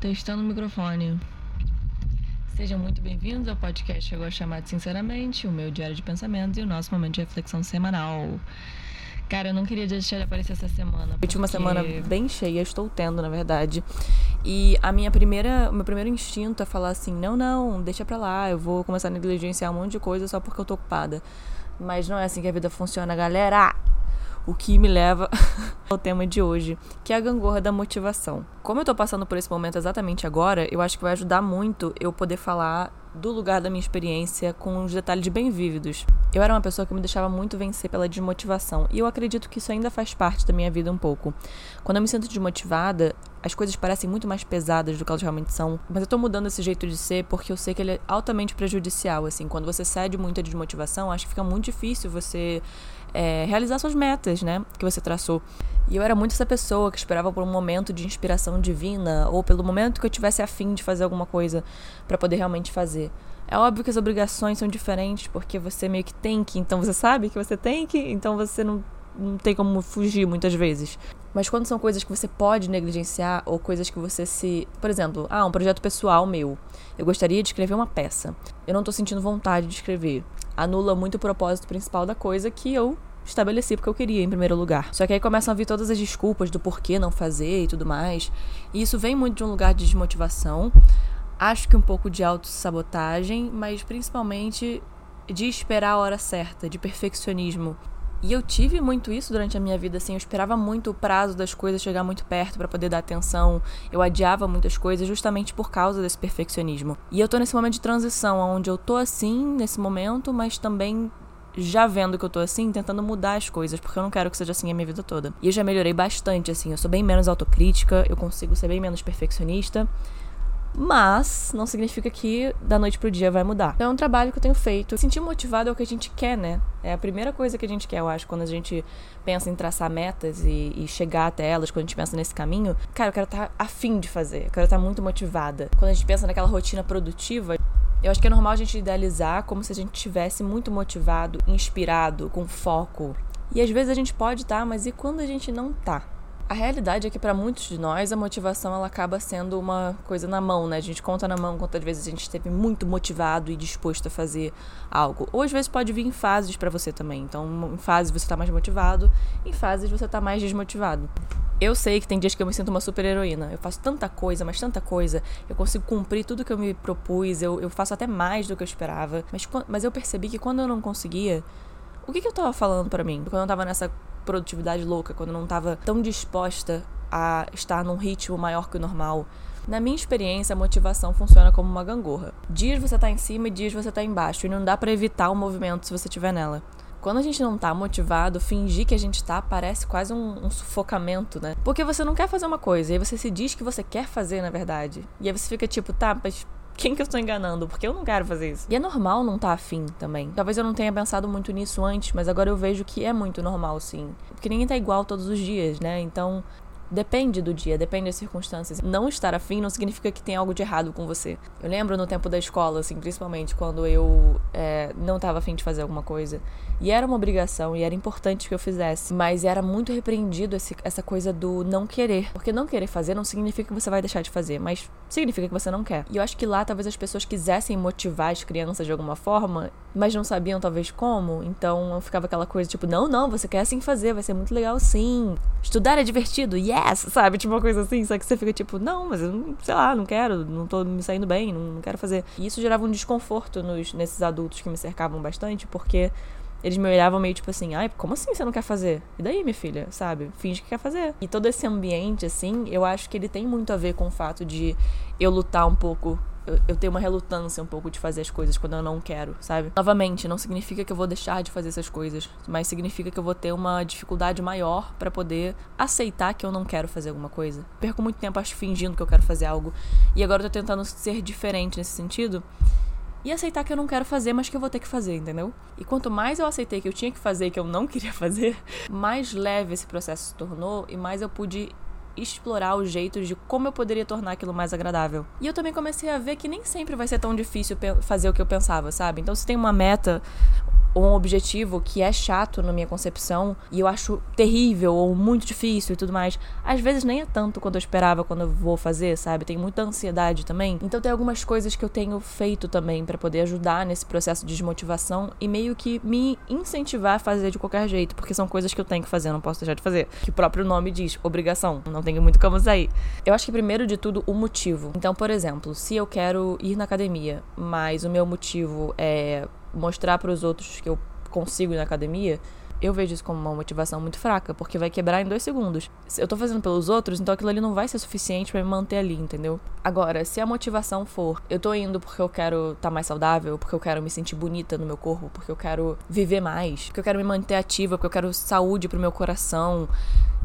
Testando o microfone. Sejam muito bem-vindos ao podcast que eu gosto de chamar de Sinceramente, o meu diário de pensamentos e o nosso momento de reflexão semanal. Cara, eu não queria deixar de aparecer essa semana. Eu tive uma semana bem cheia, estou tendo, na verdade. E a minha primeira, o meu primeiro instinto é falar assim: não, não, deixa pra lá, eu vou começar a negligenciar um monte de coisa só porque eu tô ocupada. Mas não é assim que a vida funciona, galera. O que me leva ao tema de hoje, que é a gangorra da motivação. Como eu tô passando por esse momento exatamente agora, eu acho que vai ajudar muito eu poder falar do lugar da minha experiência com os detalhes bem vívidos. Eu era uma pessoa que me deixava muito vencer pela desmotivação, e eu acredito que isso ainda faz parte da minha vida um pouco. Quando eu me sinto desmotivada, as coisas parecem muito mais pesadas do que elas realmente são, mas eu tô mudando esse jeito de ser porque eu sei que ele é altamente prejudicial, assim, quando você cede muito à desmotivação, acho que fica muito difícil você é, realizar suas metas, né, que você traçou. E eu era muito essa pessoa que esperava por um momento de inspiração divina ou pelo momento que eu tivesse afim de fazer alguma coisa para poder realmente fazer. É óbvio que as obrigações são diferentes porque você meio que tem que, então você sabe que você tem que, então você não, não tem como fugir muitas vezes. Mas quando são coisas que você pode negligenciar ou coisas que você se. Por exemplo, ah, um projeto pessoal meu. Eu gostaria de escrever uma peça. Eu não tô sentindo vontade de escrever. Anula muito o propósito principal da coisa que eu estabeleci porque eu queria em primeiro lugar. Só que aí começam a vir todas as desculpas do porquê não fazer e tudo mais. E isso vem muito de um lugar de desmotivação. Acho que um pouco de autossabotagem, mas principalmente de esperar a hora certa, de perfeccionismo. E eu tive muito isso durante a minha vida, assim, eu esperava muito o prazo das coisas chegar muito perto para poder dar atenção. Eu adiava muitas coisas justamente por causa desse perfeccionismo. E eu tô nesse momento de transição, onde eu tô assim nesse momento, mas também já vendo que eu tô assim, tentando mudar as coisas, porque eu não quero que seja assim a minha vida toda. E eu já melhorei bastante, assim, eu sou bem menos autocrítica, eu consigo ser bem menos perfeccionista. Mas não significa que da noite pro dia vai mudar. Então é um trabalho que eu tenho feito. Sentir motivado é o que a gente quer, né? É a primeira coisa que a gente quer, eu acho, quando a gente pensa em traçar metas e, e chegar até elas, quando a gente pensa nesse caminho. Cara, eu quero estar afim de fazer, eu quero estar muito motivada. Quando a gente pensa naquela rotina produtiva, eu acho que é normal a gente idealizar como se a gente estivesse muito motivado, inspirado, com foco. E às vezes a gente pode estar, tá, mas e quando a gente não tá? A realidade é que para muitos de nós a motivação ela acaba sendo uma coisa na mão, né? A gente conta na mão quantas vezes a gente esteve muito motivado e disposto a fazer algo. Ou às vezes pode vir em fases para você também. Então, em fases você tá mais motivado, em fases você tá mais desmotivado. Eu sei que tem dias que eu me sinto uma super heroína. Eu faço tanta coisa, mas tanta coisa. Eu consigo cumprir tudo que eu me propus. Eu, eu faço até mais do que eu esperava. Mas, mas eu percebi que quando eu não conseguia, o que, que eu tava falando para mim? Quando eu tava nessa produtividade louca, quando eu não tava tão disposta a estar num ritmo maior que o normal. Na minha experiência, a motivação funciona como uma gangorra. Dias você tá em cima e dias você tá embaixo, e não dá para evitar o movimento se você estiver nela. Quando a gente não tá motivado, fingir que a gente tá parece quase um, um, sufocamento, né? Porque você não quer fazer uma coisa, e aí você se diz que você quer fazer, na verdade. E aí você fica tipo, tá, mas quem que eu estou enganando? Porque eu não quero fazer isso. E é normal não estar tá afim também. Talvez eu não tenha pensado muito nisso antes, mas agora eu vejo que é muito normal, sim. Porque ninguém tá igual todos os dias, né? Então, Depende do dia, depende das circunstâncias. Não estar afim não significa que tem algo de errado com você. Eu lembro no tempo da escola, assim, principalmente quando eu é, não estava afim de fazer alguma coisa. E era uma obrigação e era importante que eu fizesse. Mas era muito repreendido esse, essa coisa do não querer. Porque não querer fazer não significa que você vai deixar de fazer, mas significa que você não quer. E eu acho que lá talvez as pessoas quisessem motivar as crianças de alguma forma, mas não sabiam talvez como. Então ficava aquela coisa tipo, não, não, você quer assim fazer, vai ser muito legal sim. Estudar é divertido, yes, sabe? Tipo uma coisa assim, só que você fica tipo, não, mas eu, sei lá, não quero, não tô me saindo bem, não, não quero fazer. E isso gerava um desconforto nos, nesses adultos que me cercavam bastante, porque eles me olhavam meio tipo assim, ai, como assim você não quer fazer? E daí, minha filha, sabe? Finge que quer fazer. E todo esse ambiente, assim, eu acho que ele tem muito a ver com o fato de eu lutar um pouco eu, eu tenho uma relutância um pouco de fazer as coisas quando eu não quero, sabe? Novamente, não significa que eu vou deixar de fazer essas coisas, mas significa que eu vou ter uma dificuldade maior para poder aceitar que eu não quero fazer alguma coisa. Perco muito tempo, acho, fingindo que eu quero fazer algo. E agora eu tô tentando ser diferente nesse sentido e aceitar que eu não quero fazer, mas que eu vou ter que fazer, entendeu? E quanto mais eu aceitei que eu tinha que fazer e que eu não queria fazer, mais leve esse processo se tornou e mais eu pude explorar os jeitos de como eu poderia tornar aquilo mais agradável. E eu também comecei a ver que nem sempre vai ser tão difícil fazer o que eu pensava, sabe? Então, se tem uma meta um objetivo que é chato na minha concepção e eu acho terrível ou muito difícil e tudo mais, às vezes nem é tanto quanto eu esperava quando eu vou fazer, sabe? Tem muita ansiedade também. Então tem algumas coisas que eu tenho feito também para poder ajudar nesse processo de desmotivação e meio que me incentivar a fazer de qualquer jeito, porque são coisas que eu tenho que fazer, não posso deixar de fazer. Que o próprio nome diz, obrigação, não tenho muito como sair. Eu acho que primeiro de tudo o motivo. Então, por exemplo, se eu quero ir na academia, mas o meu motivo é mostrar para os outros que eu consigo na academia, eu vejo isso como uma motivação muito fraca, porque vai quebrar em dois segundos. Se eu tô fazendo pelos outros, então aquilo ali não vai ser suficiente para me manter ali, entendeu? Agora, se a motivação for, eu tô indo porque eu quero estar tá mais saudável, porque eu quero me sentir bonita no meu corpo, porque eu quero viver mais, porque eu quero me manter ativa, porque eu quero saúde pro meu coração,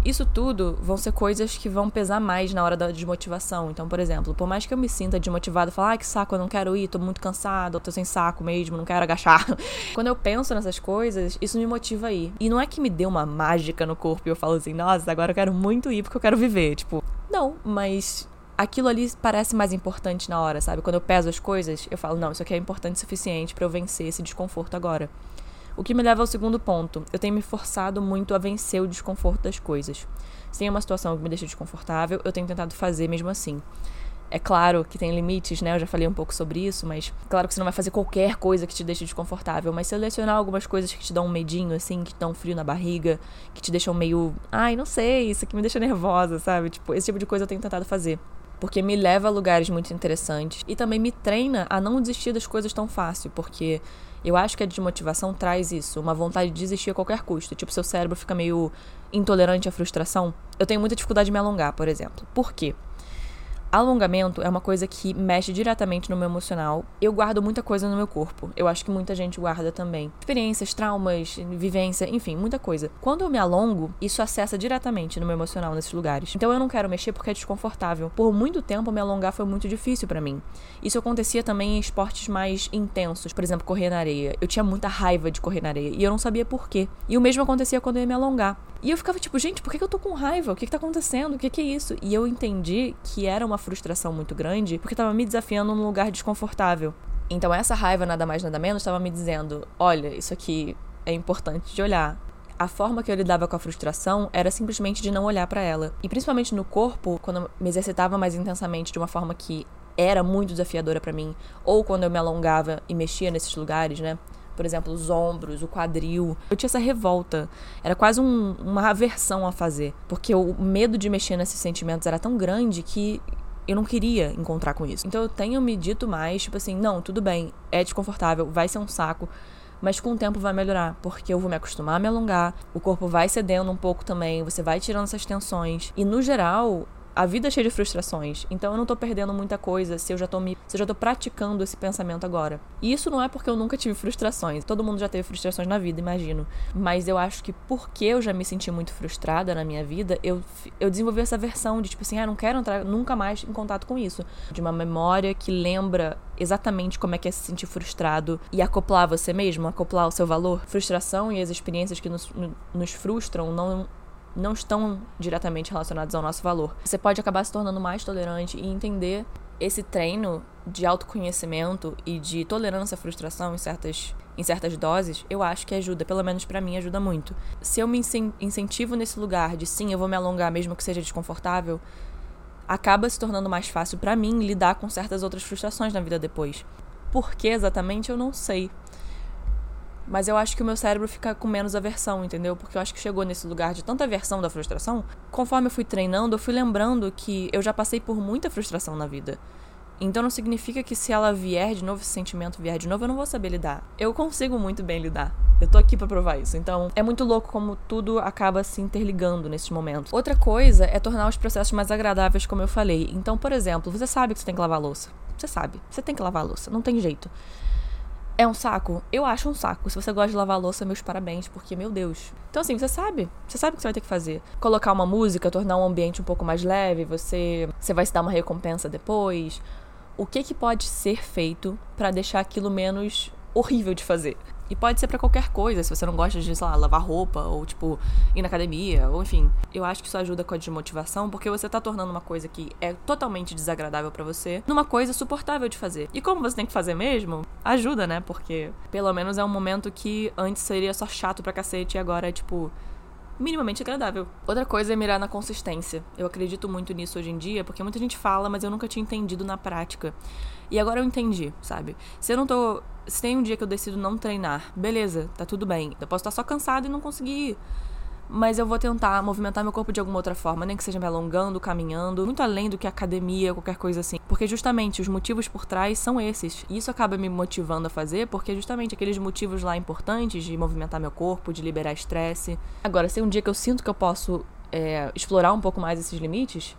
isso tudo vão ser coisas que vão pesar mais na hora da desmotivação. Então, por exemplo, por mais que eu me sinta desmotivada, falar, ai que saco, eu não quero ir, tô muito cansada, tô sem saco mesmo, não quero agachar. Quando eu penso nessas coisas, isso me motiva a ir. E não é que me dê uma mágica no corpo e eu falo assim, nossa, agora eu quero muito ir porque eu quero viver. Tipo, não, mas aquilo ali parece mais importante na hora, sabe? Quando eu peso as coisas, eu falo, não, isso aqui é importante o suficiente para eu vencer esse desconforto agora. O que me leva ao segundo ponto. Eu tenho me forçado muito a vencer o desconforto das coisas. Se tem uma situação que me deixa desconfortável, eu tenho tentado fazer mesmo assim. É claro que tem limites, né? Eu já falei um pouco sobre isso, mas claro que você não vai fazer qualquer coisa que te deixe desconfortável, mas selecionar algumas coisas que te dão um medinho, assim, que te dão um frio na barriga, que te deixam meio. Ai, não sei, isso aqui me deixa nervosa, sabe? Tipo, esse tipo de coisa eu tenho tentado fazer porque me leva a lugares muito interessantes e também me treina a não desistir das coisas tão fácil, porque eu acho que a desmotivação traz isso, uma vontade de desistir a qualquer custo. Tipo, seu cérebro fica meio intolerante à frustração. Eu tenho muita dificuldade de me alongar, por exemplo. Por quê? Alongamento é uma coisa que mexe diretamente no meu emocional. Eu guardo muita coisa no meu corpo. Eu acho que muita gente guarda também. Experiências, traumas, vivência, enfim, muita coisa. Quando eu me alongo, isso acessa diretamente no meu emocional nesses lugares. Então eu não quero mexer porque é desconfortável. Por muito tempo, me alongar foi muito difícil para mim. Isso acontecia também em esportes mais intensos, por exemplo, correr na areia. Eu tinha muita raiva de correr na areia e eu não sabia por quê. E o mesmo acontecia quando eu ia me alongar. E eu ficava tipo, gente, por que eu tô com raiva? O que, que tá acontecendo? O que, que é isso? E eu entendi que era uma frustração muito grande porque tava me desafiando num lugar desconfortável. Então essa raiva, nada mais nada menos, estava me dizendo: olha, isso aqui é importante de olhar. A forma que eu lidava com a frustração era simplesmente de não olhar para ela. E principalmente no corpo, quando eu me exercitava mais intensamente de uma forma que era muito desafiadora para mim, ou quando eu me alongava e mexia nesses lugares, né? por exemplo, os ombros, o quadril. Eu tinha essa revolta. Era quase um, uma aversão a fazer. Porque o medo de mexer nesses sentimentos era tão grande que eu não queria encontrar com isso. Então eu tenho me dito mais, tipo assim, não, tudo bem, é desconfortável, vai ser um saco, mas com o tempo vai melhorar, porque eu vou me acostumar a me alongar, o corpo vai cedendo um pouco também, você vai tirando essas tensões. E no geral, a vida é cheia de frustrações, então eu não tô perdendo muita coisa se eu já tô me, se eu já tô praticando esse pensamento agora. E isso não é porque eu nunca tive frustrações. Todo mundo já teve frustrações na vida, imagino. Mas eu acho que porque eu já me senti muito frustrada na minha vida, eu, eu desenvolvi essa versão de tipo assim, ah, não quero entrar nunca mais em contato com isso. De uma memória que lembra exatamente como é que é se sentir frustrado e acoplar você mesmo, acoplar o seu valor. Frustração e as experiências que nos, nos frustram não não estão diretamente relacionados ao nosso valor. Você pode acabar se tornando mais tolerante e entender esse treino de autoconhecimento e de tolerância à frustração em certas, em certas doses, eu acho que ajuda, pelo menos para mim ajuda muito. Se eu me incentivo nesse lugar de sim, eu vou me alongar mesmo que seja desconfortável, acaba se tornando mais fácil para mim lidar com certas outras frustrações na vida depois. Por que exatamente eu não sei. Mas eu acho que o meu cérebro fica com menos aversão, entendeu? Porque eu acho que chegou nesse lugar de tanta aversão da frustração. Conforme eu fui treinando, eu fui lembrando que eu já passei por muita frustração na vida. Então não significa que se ela vier de novo, esse sentimento vier de novo, eu não vou saber lidar. Eu consigo muito bem lidar. Eu tô aqui para provar isso. Então é muito louco como tudo acaba se interligando nesses momentos. Outra coisa é tornar os processos mais agradáveis, como eu falei. Então, por exemplo, você sabe que você tem que lavar a louça. Você sabe, você tem que lavar a louça, não tem jeito. É um saco? Eu acho um saco. Se você gosta de lavar louça, meus parabéns, porque, meu Deus. Então, assim, você sabe. Você sabe o que você vai ter que fazer. Colocar uma música, tornar um ambiente um pouco mais leve, você, você vai se dar uma recompensa depois. O que, que pode ser feito para deixar aquilo menos horrível de fazer? E pode ser para qualquer coisa, se você não gosta de, sei lá, lavar roupa, ou tipo, ir na academia, ou enfim. Eu acho que isso ajuda com a desmotivação, porque você tá tornando uma coisa que é totalmente desagradável para você numa coisa suportável de fazer. E como você tem que fazer mesmo, ajuda, né? Porque pelo menos é um momento que antes seria só chato pra cacete e agora é tipo minimamente agradável. Outra coisa é mirar na consistência. Eu acredito muito nisso hoje em dia, porque muita gente fala, mas eu nunca tinha entendido na prática. E agora eu entendi, sabe? Se eu não tô. Se tem um dia que eu decido não treinar, beleza, tá tudo bem. Eu posso estar só cansado e não conseguir ir mas eu vou tentar movimentar meu corpo de alguma outra forma, nem que seja me alongando, caminhando, muito além do que academia, qualquer coisa assim. Porque justamente os motivos por trás são esses. E isso acaba me motivando a fazer, porque justamente aqueles motivos lá importantes de movimentar meu corpo, de liberar estresse. Agora, se um dia que eu sinto que eu posso é, explorar um pouco mais esses limites,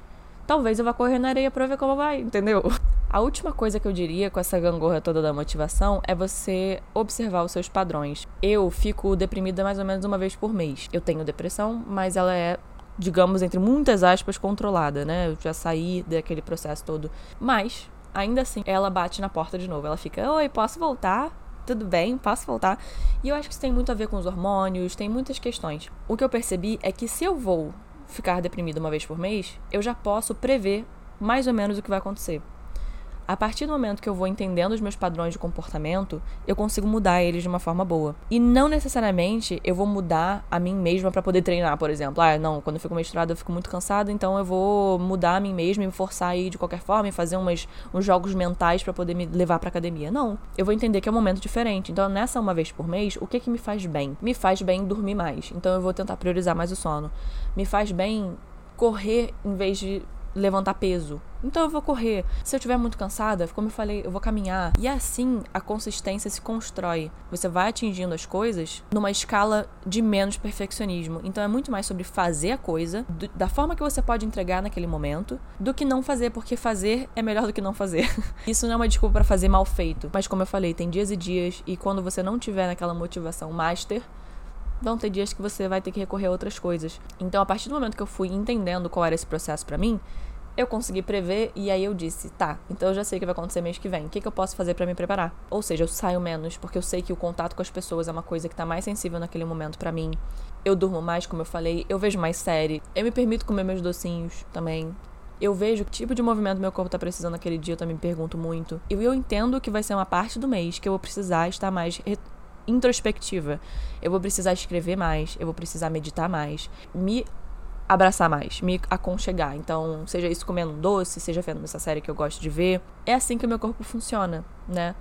talvez eu vá correr na areia pra ver como vai, entendeu? A última coisa que eu diria com essa gangorra toda da motivação é você observar os seus padrões. Eu fico deprimida mais ou menos uma vez por mês. Eu tenho depressão, mas ela é digamos, entre muitas aspas, controlada, né? Eu já saí daquele processo todo. Mas, ainda assim, ela bate na porta de novo. Ela fica: Oi, posso voltar? Tudo bem, posso voltar? E eu acho que isso tem muito a ver com os hormônios, tem muitas questões. O que eu percebi é que se eu vou ficar deprimida uma vez por mês, eu já posso prever mais ou menos o que vai acontecer. A partir do momento que eu vou entendendo os meus padrões de comportamento, eu consigo mudar eles de uma forma boa. E não necessariamente eu vou mudar a mim mesma para poder treinar, por exemplo. Ah, não, quando eu fico menstruada eu fico muito cansada, então eu vou mudar a mim mesma e me forçar a ir de qualquer forma e fazer umas, uns jogos mentais para poder me levar pra academia. Não. Eu vou entender que é um momento diferente. Então, nessa uma vez por mês, o que que me faz bem? Me faz bem dormir mais. Então, eu vou tentar priorizar mais o sono. Me faz bem correr em vez de levantar peso. Então eu vou correr. Se eu estiver muito cansada, como eu falei, eu vou caminhar. E assim a consistência se constrói. Você vai atingindo as coisas numa escala de menos perfeccionismo. Então é muito mais sobre fazer a coisa do, da forma que você pode entregar naquele momento do que não fazer, porque fazer é melhor do que não fazer. Isso não é uma desculpa para fazer mal feito. Mas como eu falei, tem dias e dias e quando você não tiver naquela motivação master, vão ter dias que você vai ter que recorrer a outras coisas. Então, a partir do momento que eu fui entendendo qual era esse processo para mim, eu consegui prever e aí eu disse, tá, então eu já sei o que vai acontecer mês que vem. O que, que eu posso fazer para me preparar? Ou seja, eu saio menos, porque eu sei que o contato com as pessoas é uma coisa que tá mais sensível naquele momento para mim. Eu durmo mais, como eu falei, eu vejo mais série, eu me permito comer meus docinhos também. Eu vejo que tipo de movimento meu corpo tá precisando naquele dia, eu também me pergunto muito. E eu entendo que vai ser uma parte do mês que eu vou precisar estar mais introspectiva. Eu vou precisar escrever mais, eu vou precisar meditar mais, me abraçar mais, me aconchegar. Então, seja isso comendo um doce, seja vendo essa série que eu gosto de ver. É assim que o meu corpo funciona, né?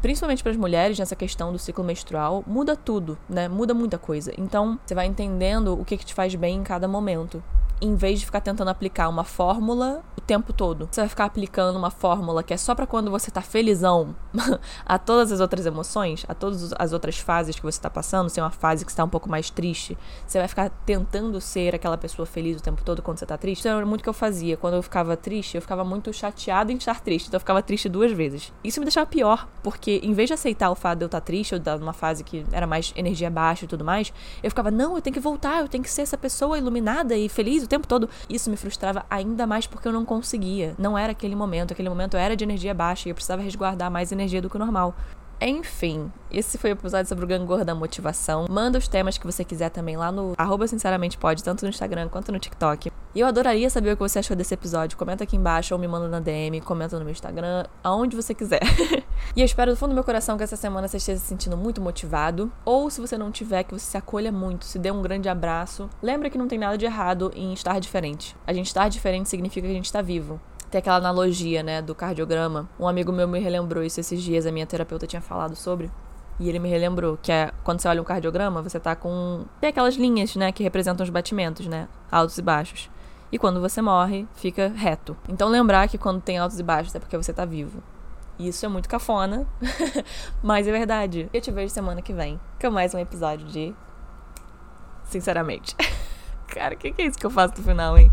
Principalmente para as mulheres, nessa questão do ciclo menstrual, muda tudo, né? Muda muita coisa. Então, você vai entendendo o que, que te faz bem em cada momento em vez de ficar tentando aplicar uma fórmula o tempo todo. Você vai ficar aplicando uma fórmula que é só para quando você tá felizão a todas as outras emoções, a todas as outras fases que você tá passando, se é uma fase que está um pouco mais triste, você vai ficar tentando ser aquela pessoa feliz o tempo todo quando você tá triste. Isso era muito o que eu fazia. Quando eu ficava triste, eu ficava muito chateada em estar triste, então eu ficava triste duas vezes. Isso me deixava pior, porque em vez de aceitar o fato de eu estar triste, ou estar numa fase que era mais energia baixa e tudo mais, eu ficava, não, eu tenho que voltar, eu tenho que ser essa pessoa iluminada e feliz tempo todo. Isso me frustrava ainda mais porque eu não conseguia. Não era aquele momento. Aquele momento era de energia baixa e eu precisava resguardar mais energia do que o normal. Enfim, esse foi o episódio sobre o gangor da motivação. Manda os temas que você quiser também lá no arroba sinceramente pode, tanto no Instagram quanto no TikTok. E eu adoraria saber o que você achou desse episódio. Comenta aqui embaixo ou me manda na DM, comenta no meu Instagram, aonde você quiser. e eu espero do fundo do meu coração que essa semana você esteja se sentindo muito motivado. Ou se você não tiver, que você se acolha muito, se dê um grande abraço. Lembra que não tem nada de errado em estar diferente. A gente estar diferente significa que a gente está vivo. Tem aquela analogia, né, do cardiograma. Um amigo meu me relembrou isso esses dias, a minha terapeuta tinha falado sobre. E ele me relembrou que é quando você olha um cardiograma, você tá com. Tem aquelas linhas, né, que representam os batimentos, né? Altos e baixos. E quando você morre, fica reto. Então lembrar que quando tem altos e baixos é porque você tá vivo. Isso é muito cafona, mas é verdade. Eu te vejo semana que vem com mais um episódio de. Sinceramente. Cara, o que, que é isso que eu faço no final, hein?